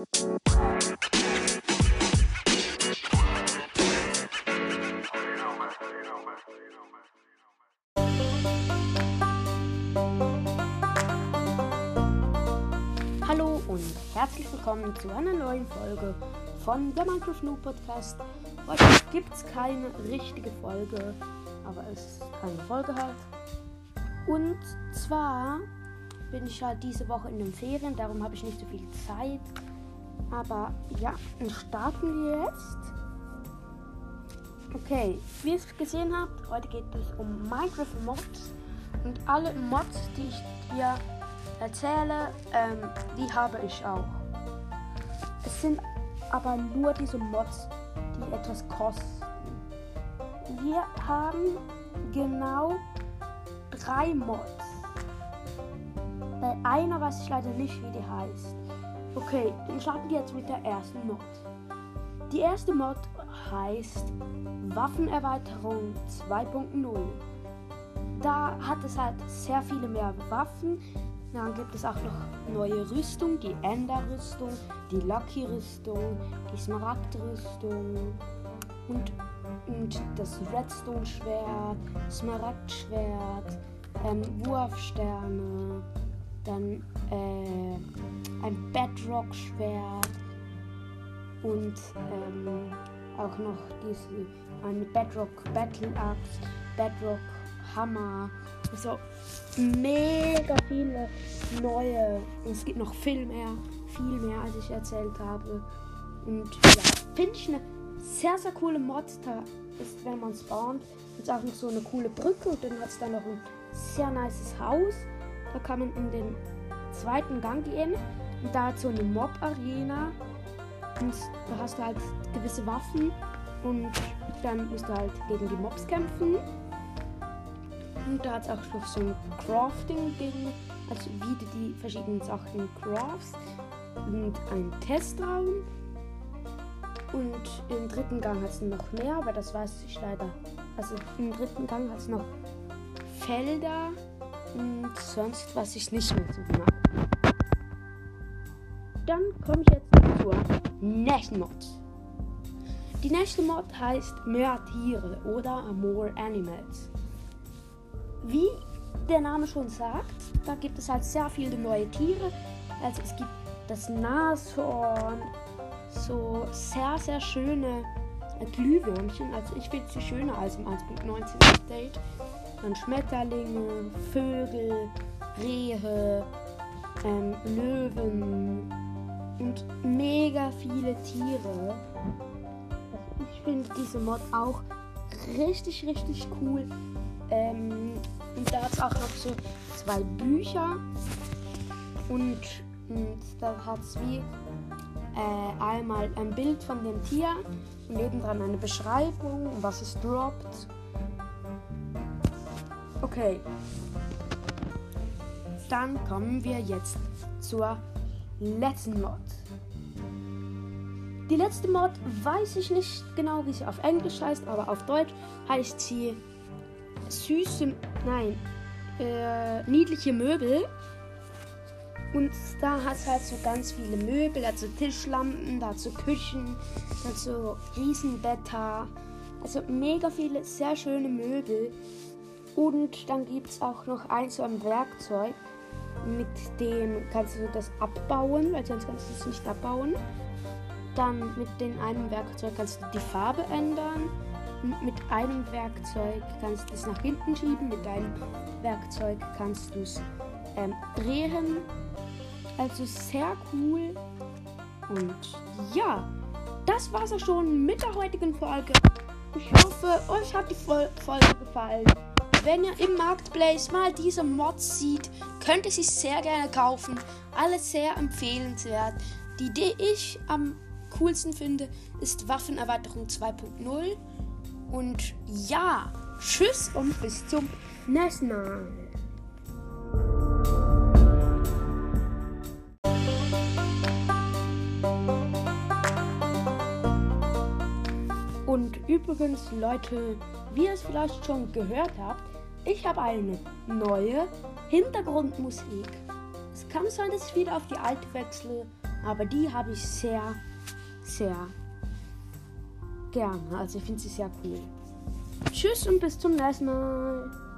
Hallo und herzlich willkommen zu einer neuen Folge von der Minecraft Noob Podcast. Heute gibt es keine richtige Folge, aber es ist keine Folge halt. Und zwar bin ich halt diese Woche in den Ferien, darum habe ich nicht so viel Zeit. Aber ja, dann starten wir jetzt. Okay, wie ihr es gesehen habt, heute geht es um Minecraft Mods. Und alle Mods, die ich dir erzähle, ähm, die habe ich auch. Es sind aber nur diese Mods, die etwas kosten. Wir haben genau drei Mods. Bei einer weiß ich leider nicht, wie die heißt. Okay, dann starten wir jetzt mit der ersten Mod. Die erste Mod heißt Waffenerweiterung 2.0. Da hat es halt sehr viele mehr Waffen. Dann gibt es auch noch neue Rüstung, die Ender-Rüstung, die Lucky-Rüstung, die Smaragd-Rüstung und, und das Redstone-Schwert, Smaragd-Schwert, ähm, Wurfsterne, dann äh, ein Bedrock-Schwert und ähm, auch noch diese eine Bedrock Battle Axe, Bedrock Hammer. Also mega viele neue. Und es gibt noch viel mehr, viel mehr, als ich erzählt habe. Und ja, finde ich eine sehr, sehr coole Mod. Da ist, wenn man spawnt, ist auch noch so eine coole Brücke und dann hat es da noch ein sehr nices Haus. Da kann man in den zweiten Gang gehen und da hat so eine Mob-Arena. Und da hast du halt gewisse Waffen und dann musst du halt gegen die Mobs kämpfen. Und da hat es auch noch so ein Crafting-Ding, also wie du die verschiedenen Sachen crafts. Und ein Testraum. Und im dritten Gang hat es noch mehr, aber das weiß ich leider. Also im dritten Gang hat es noch Felder und sonst weiß ich nicht mehr so genau. Dann komme ich jetzt zur nächsten Mod. Die nächste Mod heißt Mehr Tiere oder More Animals. Wie der Name schon sagt, da gibt es halt sehr viele neue Tiere. Also es gibt das Nashorn, so sehr, sehr schöne Glühwürmchen. Also ich finde sie schöner als im 1.19 Update. Dann Schmetterlinge, Vögel, Rehe, ähm, Löwen und mega viele Tiere. Ich finde diese Mod auch richtig, richtig cool. Ähm, und da hat es auch noch so zwei Bücher. Und, und da hat es wie äh, einmal ein Bild von dem Tier und nebendran eine Beschreibung, was es droppt. Okay. Dann kommen wir jetzt zur letzten Mod. Die letzte Mod weiß ich nicht genau, wie sie auf Englisch heißt, aber auf Deutsch heißt sie süße, nein, äh, niedliche Möbel. Und da hat es halt so ganz viele Möbel, also Tischlampen, dazu Küchen, dazu Riesenbetter. Also mega viele sehr schöne Möbel. Und dann gibt es auch noch ein so ein Werkzeug, mit dem kannst du das abbauen, weil sonst kannst du es nicht abbauen. Dann mit dem einen Werkzeug kannst du die Farbe ändern. Mit einem Werkzeug kannst du es nach hinten schieben, mit einem Werkzeug kannst du es ähm, drehen. Also sehr cool. Und ja, das war's auch schon mit der heutigen Folge. Ich hoffe, euch hat die Folge gefallen. Wenn ihr im Marketplace mal diese Mods sieht, könnt ihr sie sehr gerne kaufen. Alles sehr empfehlenswert. Die, die ich am coolsten finde, ist Waffenerweiterung 2.0. Und ja, tschüss und bis zum nächsten Mal. Übrigens, Leute, wie ihr es vielleicht schon gehört habt, ich habe eine neue Hintergrundmusik. Es kann sein, dass ich wieder auf die alte wechsle, Aber die habe ich sehr, sehr gerne. Also ich finde sie sehr cool. Tschüss und bis zum nächsten Mal.